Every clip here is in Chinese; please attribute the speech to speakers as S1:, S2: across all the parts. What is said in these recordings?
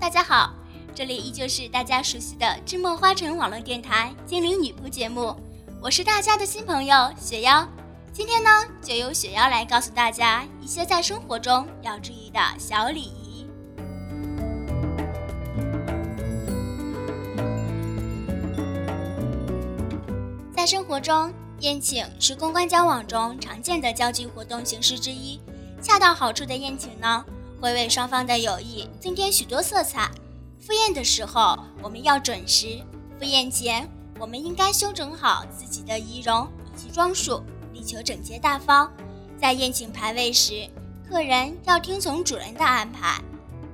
S1: 大家好，这里依旧是大家熟悉的知墨花城网络电台精灵女仆节目，我是大家的新朋友雪妖。今天呢，就由雪妖来告诉大家一些在生活中要注意的小礼仪。在生活中，宴请是公关交往中常见的交际活动形式之一。恰到好处的宴请呢，会为双方的友谊增添许多色彩。赴宴的时候，我们要准时；赴宴前，我们应该修整好自己的仪容以及装束。力求整洁大方，在宴请排位时，客人要听从主人的安排。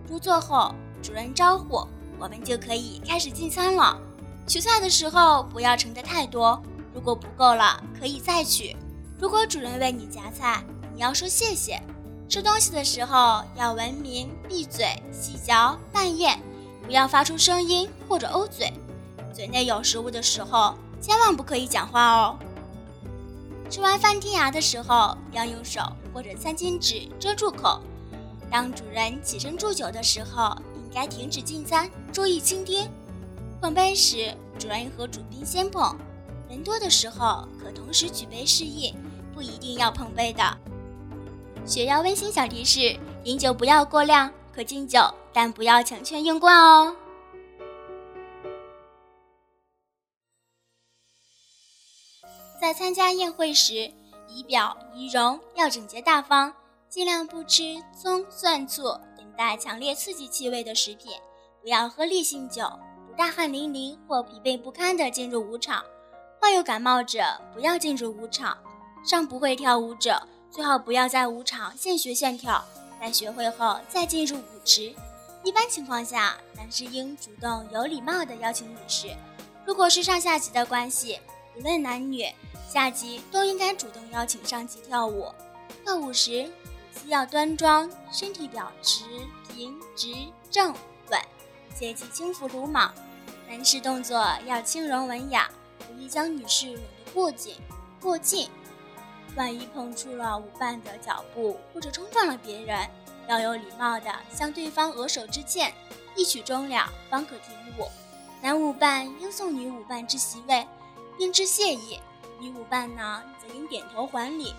S1: 入座后，主人招呼，我们就可以开始进餐了。取菜的时候不要盛得太多，如果不够了可以再取。如果主人为你夹菜，你要说谢谢。吃东西的时候要文明，闭嘴、细嚼慢咽，不要发出声音或者呕嘴。嘴内有食物的时候，千万不可以讲话哦。吃完饭剔牙的时候，要用手或者餐巾纸遮住口。当主人起身祝酒的时候，应该停止进餐，注意倾听。碰杯时，主人和主宾先碰。人多的时候，可同时举杯示意，不一定要碰杯的。雪妖温馨小提示：饮酒不要过量，可敬酒，但不要强劝用惯哦。在参加宴会时，仪表仪容要整洁大方，尽量不吃葱、蒜、醋等带强烈刺激气味的食品，不要喝烈性酒，不大汗淋漓或疲惫不堪的进入舞场。患有感冒者不要进入舞场。尚不会跳舞者，最好不要在舞场现学现跳，在学会后再进入舞池。一般情况下，男士应主动有礼貌地邀请女士。如果是上下级的关系，无论男女。下级都应该主动邀请上级跳舞。跳舞时，舞姿要端庄，身体表持平直正稳，切忌轻浮鲁莽。男士动作要轻柔文雅，不宜将女士拢得过紧过近。万一碰触了舞伴的脚步，或者冲撞了别人，要有礼貌地向对方额手致歉，一曲终了方可停舞。男舞伴应送女舞伴之席位，并致谢意。女舞伴呢，则应点头还礼。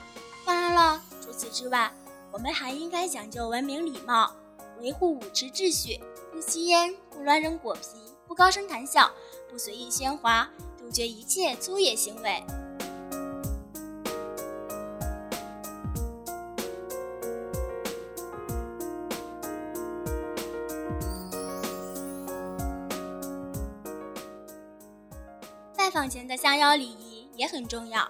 S1: 当然了，除此之外，我们还应该讲究文明礼貌，维护舞池秩序，不吸烟，不乱扔果皮，不高声谈笑，不随意喧哗，杜绝一切粗野行为。访前的相邀礼仪。也很重要，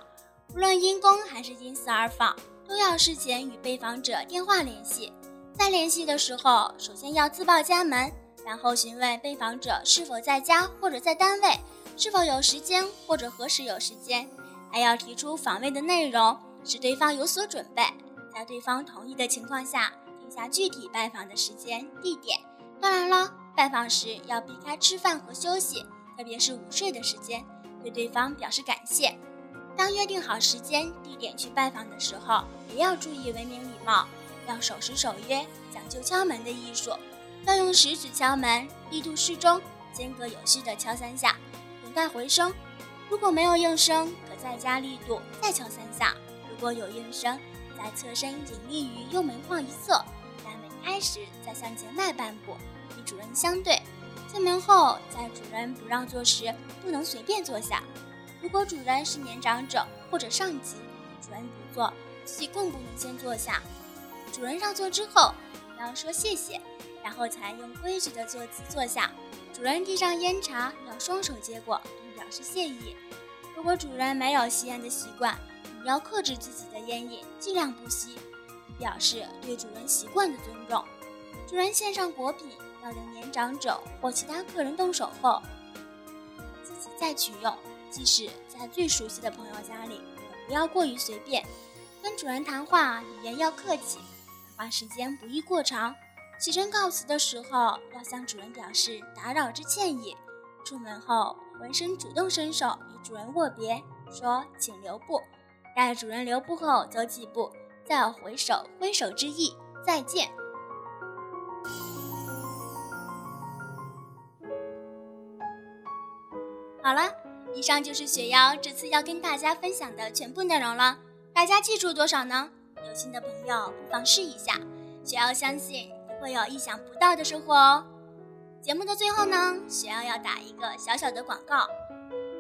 S1: 无论因公还是因私而访，都要事前与被访者电话联系。在联系的时候，首先要自报家门，然后询问被访者是否在家或者在单位，是否有时间或者何时有时间，还要提出访问的内容，使对方有所准备。在对方同意的情况下，定下具体拜访的时间地点。当然了，拜访时要避开吃饭和休息，特别是午睡的时间。对对方表示感谢。当约定好时间地点去拜访的时候，也要注意文明礼貌，要守时守约，讲究敲门的艺术。要用食指敲门，力度适中，间隔有序地敲三下，等待回声。如果没有应声，可再加力度，再敲三下。如果有应声，在侧身隐立于右门框一侧，在门开时再向前迈半步，与主人相对。进门后，在主人不让座时，不能随便坐下。如果主人是年长者或者上级，主人不坐，自己更不能先坐下。主人让座之后，你要说谢谢，然后才用规矩的坐姿坐下。主人递上烟茶，要双手接过，并表示谢意。如果主人没有吸烟的习惯，你要克制自己的烟瘾，尽量不吸，表示对主人习惯的尊重。主人献上果品。要等年长者或其他客人动手后，自己再取用。即使在最熟悉的朋友家里，也不要过于随便。跟主人谈话，语言要客气，谈话时间不宜过长。起身告辞的时候，要向主人表示打扰之歉意。出门后，浑身主动伸手与主人握别，说请留步。待主人留步后，走几步，再回首挥手之意，再见。以上就是雪妖这次要跟大家分享的全部内容了。大家记住多少呢？有心的朋友不妨试一下，雪妖相信你会有意想不到的收获哦。节目的最后呢，雪妖要打一个小小的广告。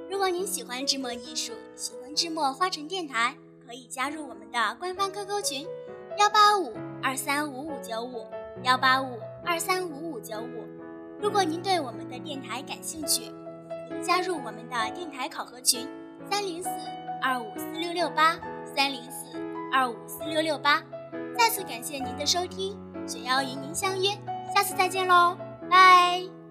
S1: 如果您喜欢芝墨艺术，喜欢芝墨花城电台，可以加入我们的官方 QQ 群：幺八五二三五五九五幺八五二三五五九五。如果您对我们的电台感兴趣，加入我们的电台考核群：三零四二五四六六八三零四二五四六六八。再次感谢您的收听，雪妖与您相约，下次再见喽，拜。